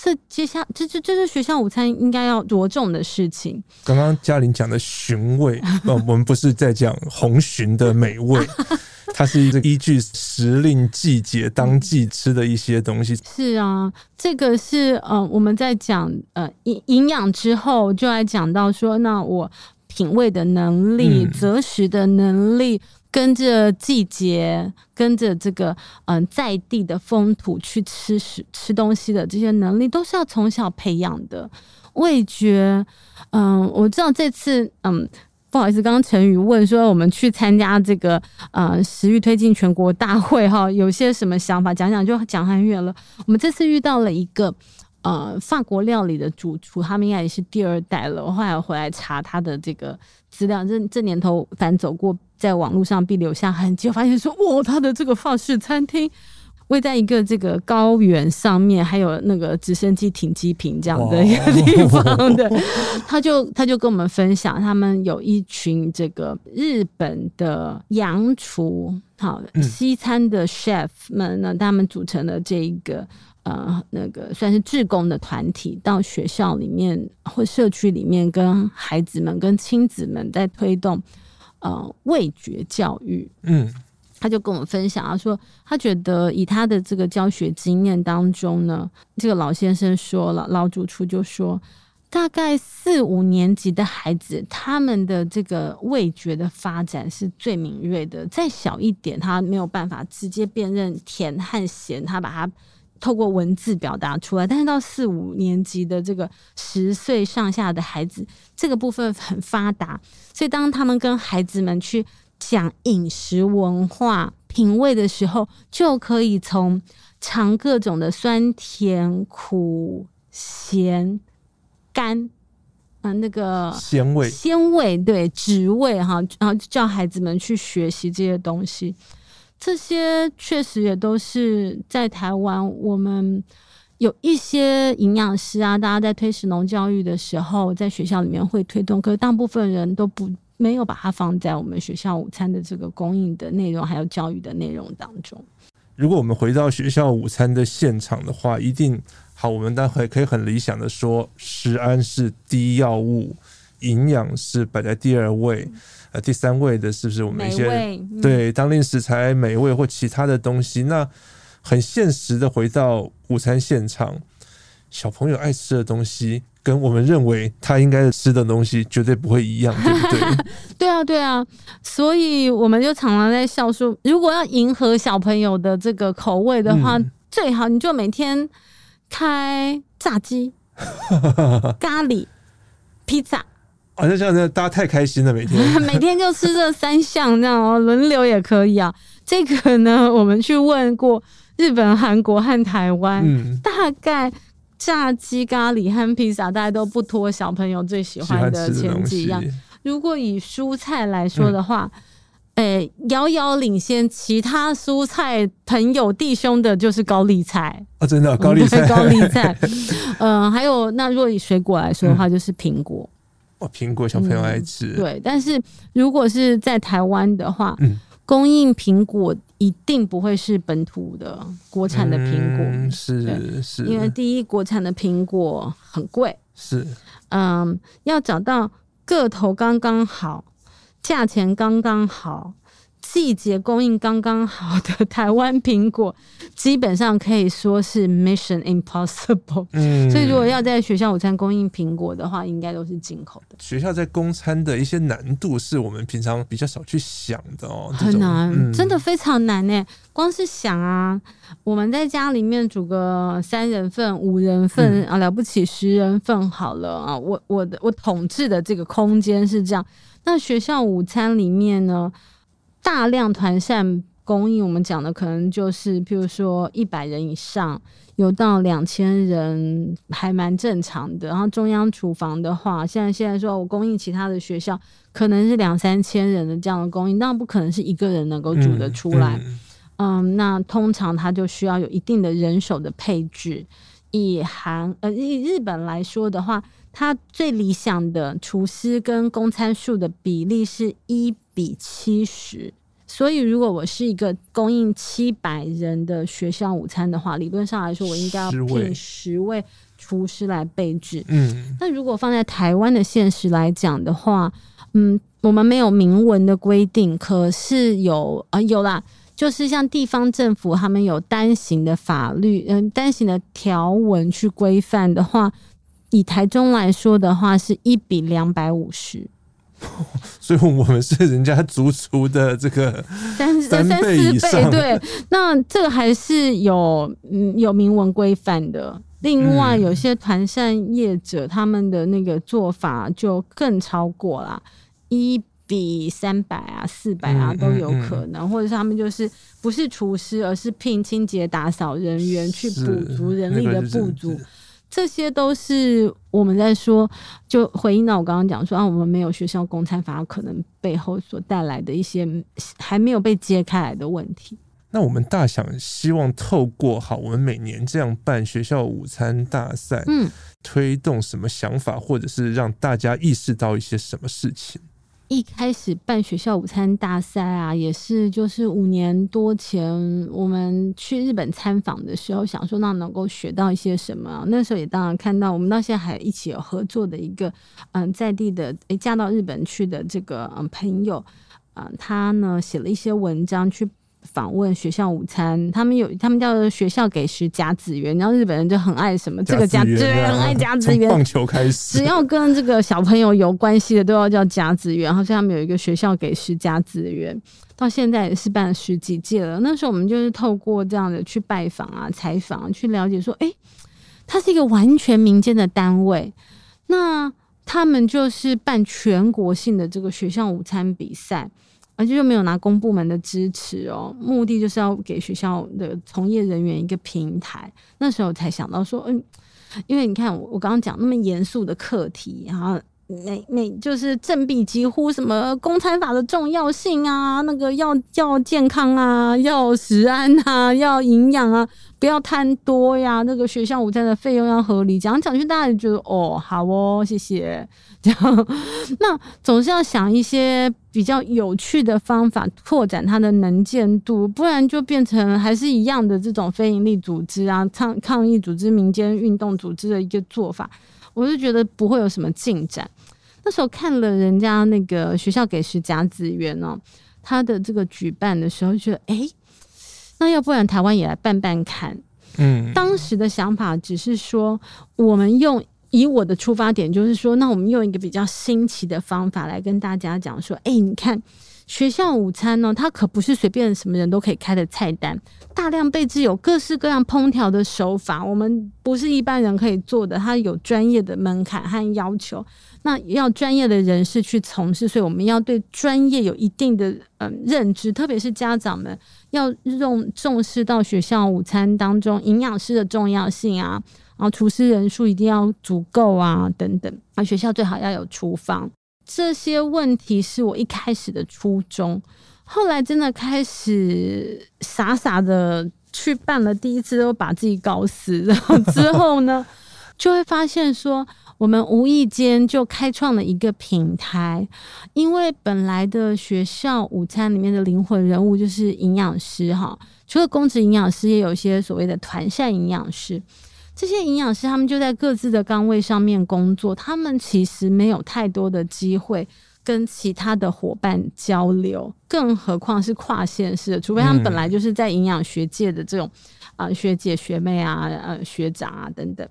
这接下这这这是学校午餐应该要着重的事情。刚刚嘉玲讲的寻味，呃，*laughs* 我们不是在讲红鲟的美味。*laughs* 它是一个依据时令、季节、当季吃的一些东西。是啊，这个是呃，我们在讲呃营营养之后，就来讲到说，那我品味的能力、择食的能力，跟着季节、跟着这个嗯、在地的风土去吃食吃东西的这些能力，都是要从小培养的。味觉，嗯、我知道这次嗯。不好意思，刚刚陈宇问说，我们去参加这个呃食欲推进全国大会哈，有些什么想法？讲讲就讲很远了。我们这次遇到了一个呃法国料理的主厨，他们应该也是第二代了。我后来回来查他的这个资料，这这年头反走过，在网络上必留下痕迹，发现说哇，他的这个法式餐厅位在一个这个高原上面，还有那个直升机停机坪这样的一个地方的，他就他就跟我们分享，他们有一群这个日本的洋厨，好西餐的 chef 们呢，他们组成了这一个。呃，那个算是志工的团体，到学校里面或社区里面，跟孩子们、跟亲子们在推动呃味觉教育。嗯，他就跟我们分享，他说他觉得以他的这个教学经验当中呢，这个老先生说了，老主厨就说，大概四五年级的孩子，他们的这个味觉的发展是最敏锐的。再小一点，他没有办法直接辨认甜和咸，他把它。透过文字表达出来，但是到四五年级的这个十岁上下的孩子，这个部分很发达，所以当他们跟孩子们去讲饮食文化、品味的时候，就可以从尝各种的酸甜苦咸甘啊，那个鲜味、鲜味对滋味哈，然后叫孩子们去学习这些东西。这些确实也都是在台湾，我们有一些营养师啊，大家在推食农教育的时候，在学校里面会推动，可是大部分人都不没有把它放在我们学校午餐的这个供应的内容，还有教育的内容当中。如果我们回到学校午餐的现场的话，一定好，我们待会可以很理想的说，食安是第一要务，营养是摆在第二位。呃，第三位的是不是我们一些对当令食材美味或其他的东西？那很现实的回到午餐现场，小朋友爱吃的东西跟我们认为他应该吃的东西绝对不会一样，对不对？*laughs* 对啊，对啊，所以我们就常常在笑说，如果要迎合小朋友的这个口味的话，嗯、最好你就每天开炸鸡、*laughs* 咖喱、披萨。好像这样，大家太开心了，每天 *laughs* 每天就吃这三项，这样哦，轮流也可以啊。这个呢，*laughs* 我们去问过日本、韩国和台湾，嗯，大概炸鸡、咖喱和披萨，大家都不脱小朋友最喜欢的前几样。如果以蔬菜来说的话，诶、嗯，遥遥领先其他蔬菜朋友弟兄的就是高丽菜啊，真的高丽菜，高丽菜。*laughs* 嗯、呃，还有那若以水果来说的话，就是苹果。哦，苹果小朋友爱吃。嗯，对。但是如果是在台湾的话，嗯，供应苹果一定不会是本土的国产的苹果，嗯、是是，因为第一，国产的苹果很贵，是，嗯，要找到个头刚刚好，价钱刚刚好。季节供应刚刚好的 *laughs* 台湾苹果，基本上可以说是 Mission Impossible。嗯，所以如果要在学校午餐供应苹果的话，应该都是进口的。学校在供餐的一些难度，是我们平常比较少去想的哦。很难，嗯、真的非常难呢。光是想啊，我们在家里面煮个三人份、五人份、嗯、啊，了不起十人份好了啊。我我的我统治的这个空间是这样。那学校午餐里面呢？大量团扇供应，我们讲的可能就是，譬如说一百人以上，有到两千人，还蛮正常的。然后中央厨房的话，现在现在说我供应其他的学校，可能是两三千人的这样的供应，那不可能是一个人能够煮得出来。嗯，嗯，那通常它就需要有一定的人手的配置。以韩呃以日本来说的话，它最理想的厨师跟供餐数的比例是一比七十。所以，如果我是一个供应七百人的学校午餐的话，理论上来说，我应该要聘十位厨师来备制。嗯，那如果放在台湾的现实来讲的话，嗯，我们没有明文的规定，可是有啊，有啦，就是像地方政府他们有单行的法律，嗯，单行的条文去规范的话，以台中来说的话，是一比两百五十。*laughs* 所以，我们是人家足足的这个三三倍以上。对，那这个还是有嗯有明文规范的。另外，有些团扇业者他们的那个做法就更超过啦，一比三百啊、四百啊都有可能，或者是他们就是不是厨师，而是聘清洁打扫人员去补足人力的不足。这些都是我们在说，就回应到我刚刚讲说啊，我们没有学校公餐法，可能背后所带来的一些还没有被揭开来的问题。那我们大想希望透过好，我们每年这样办学校午餐大赛，嗯，推动什么想法，或者是让大家意识到一些什么事情？一开始办学校午餐大赛啊，也是就是五年多前我们去日本参访的时候，想说那能够学到一些什么。那时候也当然看到，我们到现在还一起有合作的一个嗯在地的诶嫁到日本去的这个嗯朋友，嗯他呢写了一些文章去。访问学校午餐，他们有他们叫做学校给食甲子园，然后日本人就很爱什么这个甲子园，很爱甲子园。棒球开始，只要跟这个小朋友有关系的都要叫甲子园。好像他们有一个学校给食甲子园，到现在也是办了十几届了。那时候我们就是透过这样的去拜访啊、采访，去了解说，哎，它是一个完全民间的单位，那他们就是办全国性的这个学校午餐比赛。而且又没有拿公部门的支持哦，目的就是要给学校的从业人员一个平台。那时候才想到说，嗯，因为你看我我刚刚讲那么严肃的课题，然后每每就是振臂疾呼什么公餐法的重要性啊，那个要要健康啊，要食安啊，要营养啊，不要贪多呀。那个学校午餐的费用要合理，讲讲去大家就觉得哦，好哦，谢谢。*laughs* 这样，那总是要想一些比较有趣的方法拓展它的能见度，不然就变成还是一样的这种非营利组织啊、抗抗议组织、民间运动组织的一个做法，我就觉得不会有什么进展。那时候看了人家那个学校给食甲子园哦，他的这个举办的时候，就觉得哎、欸，那要不然台湾也来办办看。嗯，当时的想法只是说，我们用。以我的出发点就是说，那我们用一个比较新奇的方法来跟大家讲说，哎、你看学校午餐呢，它可不是随便什么人都可以开的菜单，大量备制有各式各样烹调的手法，我们不是一般人可以做的，它有专业的门槛和要求，那要专业的人士去从事，所以我们要对专业有一定的嗯认知，特别是家长们要用重视到学校午餐当中营养师的重要性啊。然后厨师人数一定要足够啊，等等。啊，学校最好要有厨房，这些问题是我一开始的初衷。后来真的开始傻傻的去办了第一次，都把自己搞死。然后 *laughs* 之后呢，就会发现说，我们无意间就开创了一个平台。因为本来的学校午餐里面的灵魂人物就是营养师哈，除了公职营养师，也有一些所谓的团膳营养师。这些营养师他们就在各自的岗位上面工作，他们其实没有太多的机会跟其他的伙伴交流，更何况是跨县市的，除非他们本来就是在营养学界的这种啊、呃、学姐学妹啊、呃学长啊等等。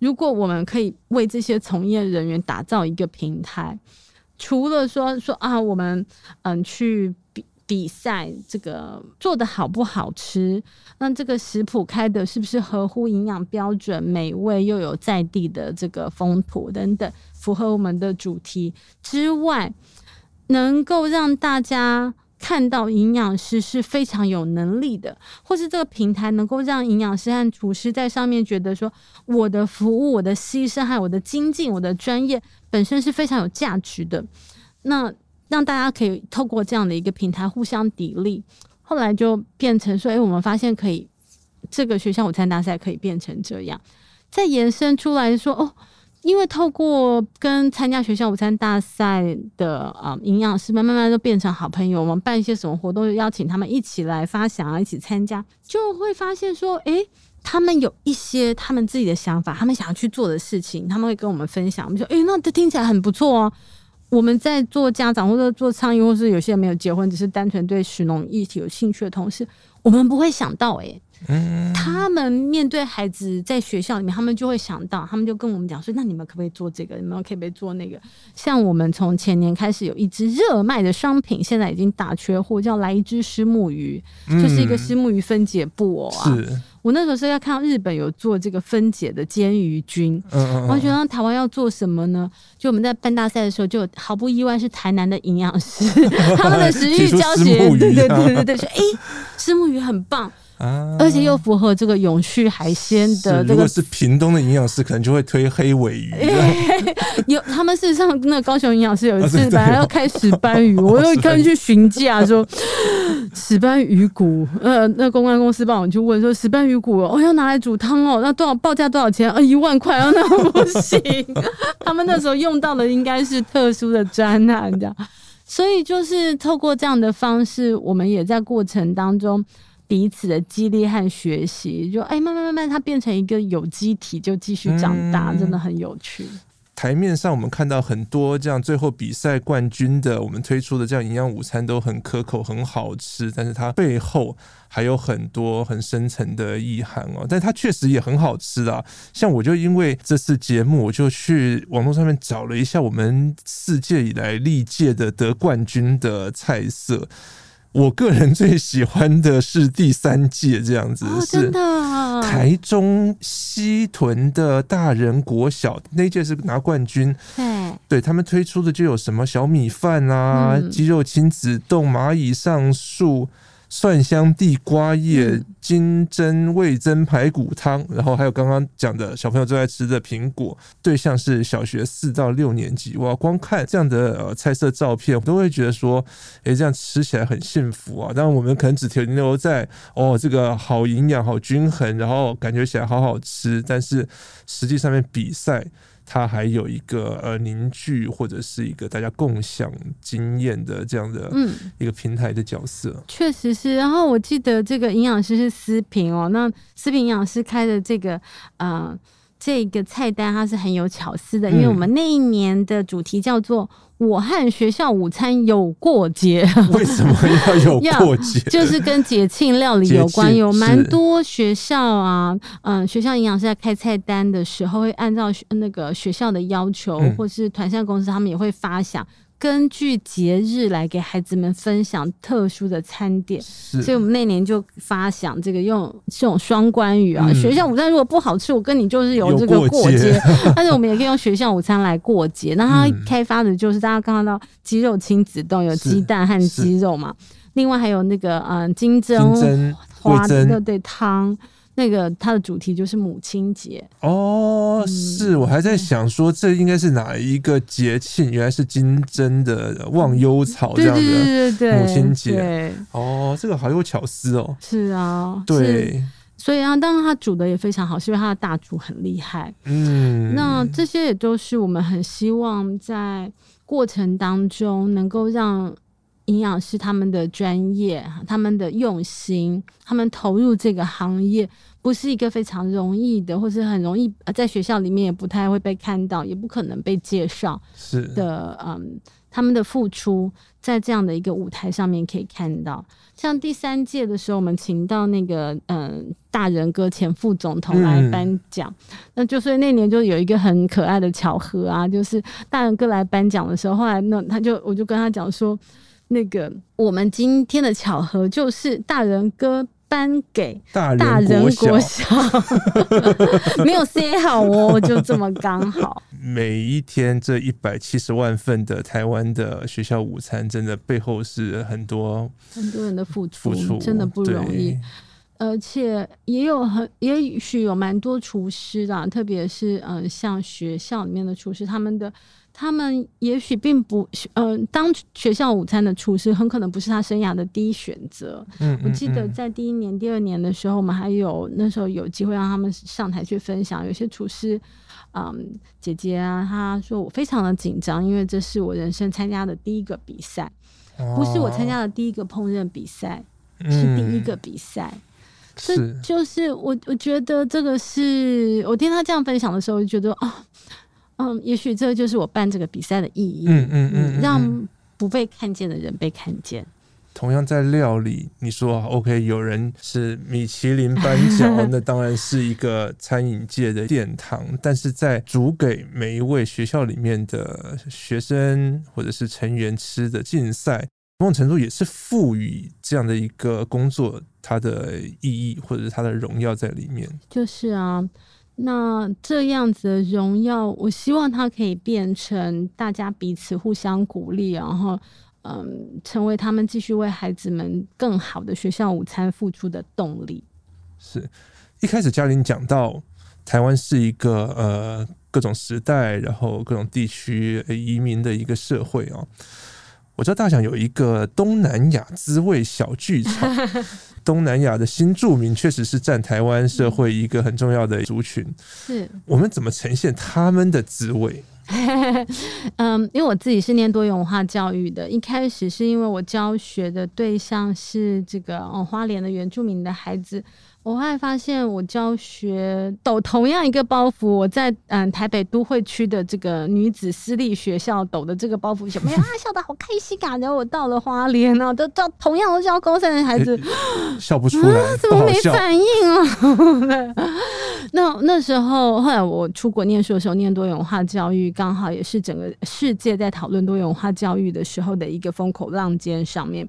如果我们可以为这些从业人员打造一个平台，除了说说啊，我们嗯、呃、去比。赛这个做的好不好吃？那这个食谱开的是不是合乎营养标准、美味又有在地的这个风土等等，符合我们的主题之外，能够让大家看到营养师是非常有能力的，或是这个平台能够让营养师和厨师在上面觉得说，我的服务、我的牺牲还有我的精进、我的专业本身是非常有价值的。那让大家可以透过这样的一个平台互相砥砺，后来就变成说，哎，我们发现可以这个学校午餐大赛可以变成这样，再延伸出来说，哦，因为透过跟参加学校午餐大赛的啊营养师们，慢慢都变成好朋友。我们办一些什么活动，邀请他们一起来发想啊，一起参加，就会发现说，哎，他们有一些他们自己的想法，他们想要去做的事情，他们会跟我们分享。我们说，哎，那这听起来很不错哦。我们在做家长或者做倡议，或是有些人没有结婚，只是单纯对食农议题有兴趣的同事，我们不会想到哎、欸，嗯，他们面对孩子在学校里面，他们就会想到，他们就跟我们讲说，那你们可不可以做这个？你们可不可以做那个？像我们从前年开始有一支热卖的商品，现在已经打缺货，叫来一只虱目鱼，就是一个虱目鱼分解布偶啊。是我那时候是要看到日本有做这个分解的煎鱼菌，嗯，我觉得台湾要做什么呢？就我们在办大赛的时候，就毫不意外是台南的营养师，*laughs* 他们的食 *laughs* 育教学，对对对对对，说哎，虱目鱼很棒。啊、而且又符合这个永续海鲜的这个。如果是屏东的营养师，可能就会推黑尾鱼、*laughs* 欸。有他们事实上，那个高雄营养师有一次本来要开石斑鱼，*laughs* 我又跟去询价说，石斑鱼骨，呃，那公关公司帮我去问说石斑鱼骨哦要拿来煮汤哦，那多少报价多少钱？啊，一万块啊，那不行。*laughs* 他们那时候用到的应该是特殊的专案这样，所以就是透过这样的方式，我们也在过程当中彼此的激励和学习，就哎慢慢慢慢它变成一个有机体，就继续长大，嗯、真的很有趣。台面上我们看到很多这样最后比赛冠军的，我们推出的这样营养午餐都很可口、很好吃，但是它背后还有很多很深层的意涵哦。但它确实也很好吃啊！像我就因为这次节目，我就去网络上面找了一下我们世界以来历届的得冠军的菜色。我个人最喜欢的是第三届这样子，哦、真的是台中西屯的大人国小那届是拿冠军，对，对他们推出的就有什么小米饭啊、嗯、鸡肉亲子冻、蚂蚁上树。蒜香地瓜叶、金针味噌排骨汤，然后还有刚刚讲的小朋友最爱吃的苹果，对象是小学四到六年级。哇，光看这样的呃菜色照片，都会觉得说，诶，这样吃起来很幸福啊。当然，我们可能只停留在哦，这个好营养、好均衡，然后感觉起来好好吃，但是实际上面比赛。它还有一个呃凝聚或者是一个大家共享经验的这样的一个平台的角色，嗯、确实是。然后我记得这个营养师是思平哦，那思平营养师开的这个呃这个菜单它是很有巧思的，因为我们那一年的主题叫做。我和学校午餐有过节，*laughs* 为什么要有过节？*laughs* 就是跟节庆料理有关，有蛮多学校啊，嗯，学校营养师在开菜单的时候会按照那个学校的要求，嗯、或是团膳公司他们也会发想。根据节日来给孩子们分享特殊的餐点，所以我们那年就发想这个用这种双关语啊。嗯、学校午餐如果不好吃，我跟你就是有这个过节，*laughs* 但是我们也可以用学校午餐来过节。那它开发的就是大家看到鸡肉亲子冻，有鸡蛋和鸡肉嘛，另外还有那个嗯金针花的对对汤。那个它的主题就是母亲节哦，是我还在想说这应该是哪一个节庆？原来是金针的忘忧草这样的母亲节哦，这个好有巧思哦。是啊，对，所以啊，当然他煮的也非常好，是因为他的大厨很厉害。嗯，那这些也都是我们很希望在过程当中能够让。营养师他们的专业，他们的用心，他们投入这个行业，不是一个非常容易的，或是很容易在学校里面也不太会被看到，也不可能被介绍是的。嗯，他们的付出在这样的一个舞台上面可以看到。像第三届的时候，我们请到那个嗯大人哥前副总统来颁奖，嗯、那就所以那年就有一个很可爱的巧合啊，就是大人哥来颁奖的时候，后来那他就我就跟他讲说。那个，我们今天的巧合就是大人哥颁给大人国小，*laughs* 没有 say 好哦，就这么刚好。每一天这一百七十万份的台湾的学校午餐，真的背后是很多很多人的付出，付出真的不容易。而且也有很，也许有蛮多厨师的，特别是嗯，像学校里面的厨师，他们的。他们也许并不，嗯、呃，当学校午餐的厨师很可能不是他生涯的第一选择。嗯，嗯，嗯，我记得在第一年、第二年的时候，我们还有那时候有机会让他们上台去分享。有些厨师，嗯，姐姐啊，她说我非常的紧张，因为这是我人生参加的第一个比赛，哦、不是我参加的第一个烹饪比赛，嗯、是第一个比赛。这就是我，我觉得这个是我听他这样分享的时候，我就觉得啊。嗯，也许这就是我办这个比赛的意义。嗯嗯嗯，嗯，嗯，让不被看见的人被看见。同样在料理，你说 OK，有人是米其林颁奖，*laughs* 那当然是一个餐饮界的殿堂。但是在煮给每一位学校里面的学生或者是成员吃的竞赛，某种程度也是赋予这样的一个工作它的意义或者是它的荣耀在里面。就是啊。那这样子的荣耀，我希望它可以变成大家彼此互相鼓励，然后，嗯，成为他们继续为孩子们更好的学校午餐付出的动力。是一开始嘉玲讲到，台湾是一个呃各种时代，然后各种地区移民的一个社会哦。我知道大想有一个东南亚滋味小剧场，*laughs* 东南亚的新住民确实是占台湾社会一个很重要的族群。是我们怎么呈现他们的滋味？*laughs* 嗯，因为我自己是念多元文化教育的，一开始是因为我教学的对象是这个哦花莲的原住民的孩子。我后来发现，我教学抖同样一个包袱，我在嗯台北都会区的这个女子私立学校抖的这个包袱，小朋友啊笑得好开心啊！然后我到了花莲呢，都教同样都教高三的孩子，笑不出来，啊、怎么没反应啊？*laughs* 那那时候后来我出国念书的时候，念多元文化教育，刚好也是整个世界在讨论多元文化教育的时候的一个风口浪尖上面。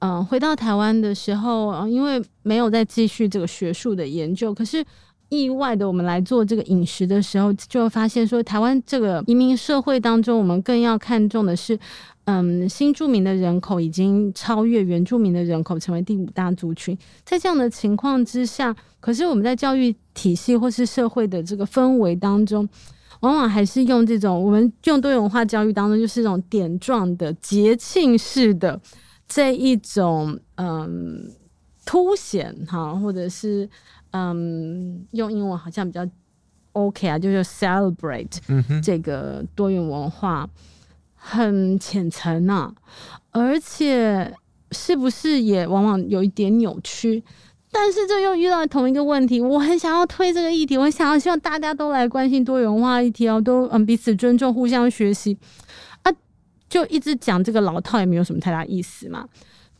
嗯，回到台湾的时候，因为没有再继续这个学术的研究，可是意外的，我们来做这个饮食的时候，就会发现说，台湾这个移民社会当中，我们更要看重的是，嗯，新住民的人口已经超越原住民的人口，成为第五大族群。在这样的情况之下，可是我们在教育体系或是社会的这个氛围当中，往往还是用这种我们用多元文化教育当中，就是这种点状的节庆式的。这一种嗯凸显哈，或者是嗯用英文好像比较 OK 啊，就是 celebrate 这个多元文化，很浅层啊，而且是不是也往往有一点扭曲？但是这又遇到同一个问题，我很想要推这个议题，我想要希望大家都来关心多元文化议题哦，都嗯彼此尊重，互相学习。就一直讲这个老套也没有什么太大意思嘛，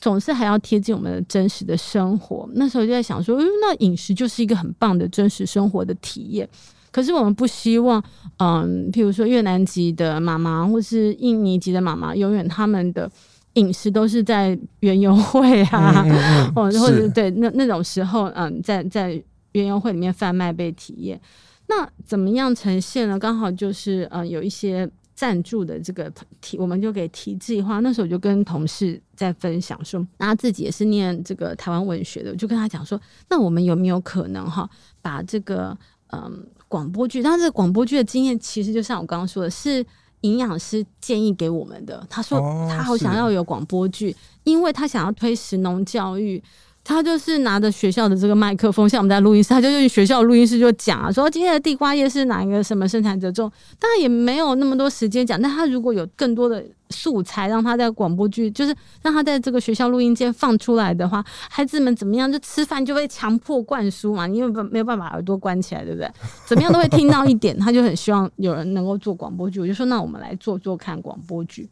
总是还要贴近我们的真实的生活。那时候就在想说，嗯，那饮食就是一个很棒的真实生活的体验。可是我们不希望，嗯，譬如说越南籍的妈妈或是印尼籍的妈妈，永远他们的饮食都是在园游会啊，嗯嗯嗯、*laughs* 或者对那那种时候，嗯，在在园游会里面贩卖被体验。那怎么样呈现呢？刚好就是，嗯，有一些。赞助的这个提，我们就给提计划。那时候我就跟同事在分享说，那他自己也是念这个台湾文学的，我就跟他讲说，那我们有没有可能哈，把这个嗯广播剧，但是这个广播剧的经验，其实就像我刚刚说的，是营养师建议给我们的。他说他好想要有广播剧，因为他想要推食农教育。他就是拿着学校的这个麦克风，像我们在录音室，他就用学校录音室就讲啊，说今天的地瓜叶是哪一个什么生产者种，当然也没有那么多时间讲。但他如果有更多的素材，让他在广播剧，就是让他在这个学校录音间放出来的话，孩子们怎么样就吃饭就会强迫灌输嘛，因为没有办法耳朵关起来，对不对？怎么样都会听到一点，他就很希望有人能够做广播剧。我就说，那我们来做做看广播剧。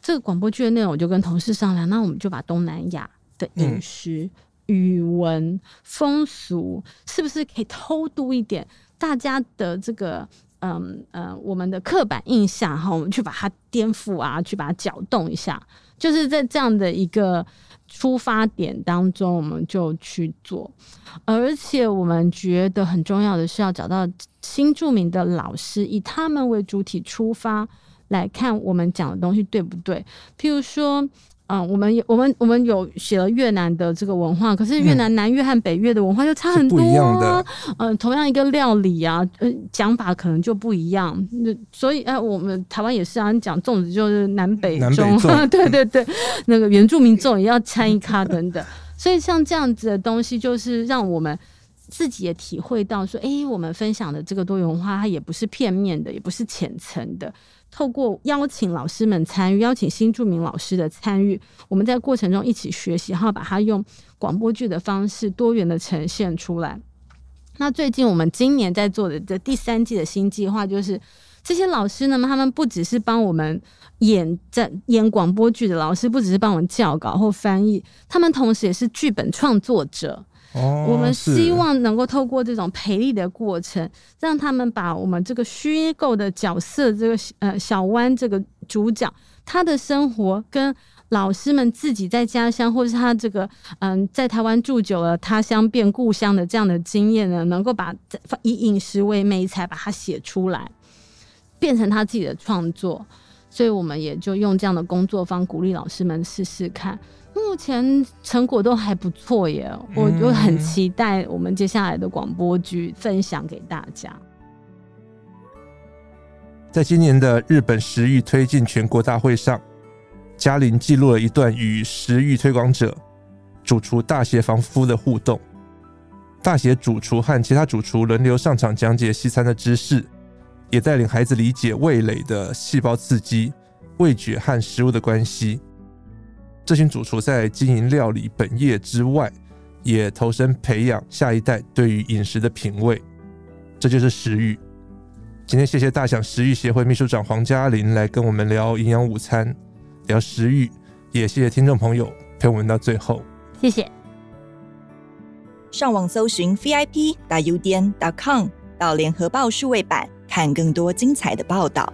这个广播剧的内容，我就跟同事商量，那我们就把东南亚。的饮食、嗯、语文、风俗，是不是可以偷渡一点大家的这个嗯呃我们的刻板印象哈？我们去把它颠覆啊，去把它搅动一下，就是在这样的一个出发点当中，我们就去做。而且我们觉得很重要的是要找到新著名的老师，以他们为主体出发来看我们讲的东西对不对？譬如说。嗯，我们有我们我们有写了越南的这个文化，可是越南南越和北越的文化就差很多，啊。不一样的。嗯，同样一个料理啊，呃，讲法可能就不一样。那所以，哎，呃，我们台湾也是啊，讲粽子就是南北粽，*laughs* 对对对，那个原住民粽也要掺一咖等等。所以，像这样子的东西，就是让我们自己也体会到说，哎，我们分享的这个多元文化，它也不是片面的，也不是浅层的。透过邀请老师们参与，邀请新著名老师的参与，我们在过程中一起学习，然后把它用广播剧的方式多元的呈现出来。那最近我们今年在做的这第三季的新计划，就是这些老师呢，他们不只是帮我们演在演广播剧的老师，不只是帮我们校稿或翻译，他们同时也是剧本创作者。哦，我们希望能够透过这种培力的过程，让他们把我们这个虚构的角色，这个呃小湾这个主角，他的生活跟老师们自己在家乡，或是他这个嗯在台湾住久了，他乡变故乡的这样的经验呢，能够把以饮食为媒材把它写出来，变成他自己的创作。所以我们也就用这样的工作方鼓励老师们试试看。目前成果都还不错耶，我就很期待我们接下来的广播剧分享给大家。在今年的日本食育推进全国大会上，嘉玲记录了一段与食育推广者主厨大协房夫的互动。大协主厨和其他主厨轮流上场讲解西餐的知识，也带领孩子理解味蕾的细胞刺激、味觉和食物的关系。这群主厨在经营料理本业之外，也投身培养下一代对于饮食的品味。这就是食欲。今天谢谢大享食欲协会秘书长黄嘉玲来跟我们聊营养午餐，聊食欲，也谢谢听众朋友陪我们到最后。谢谢。上网搜寻 vip 打 udn 点 com 到联合报数位版，看更多精彩的报道。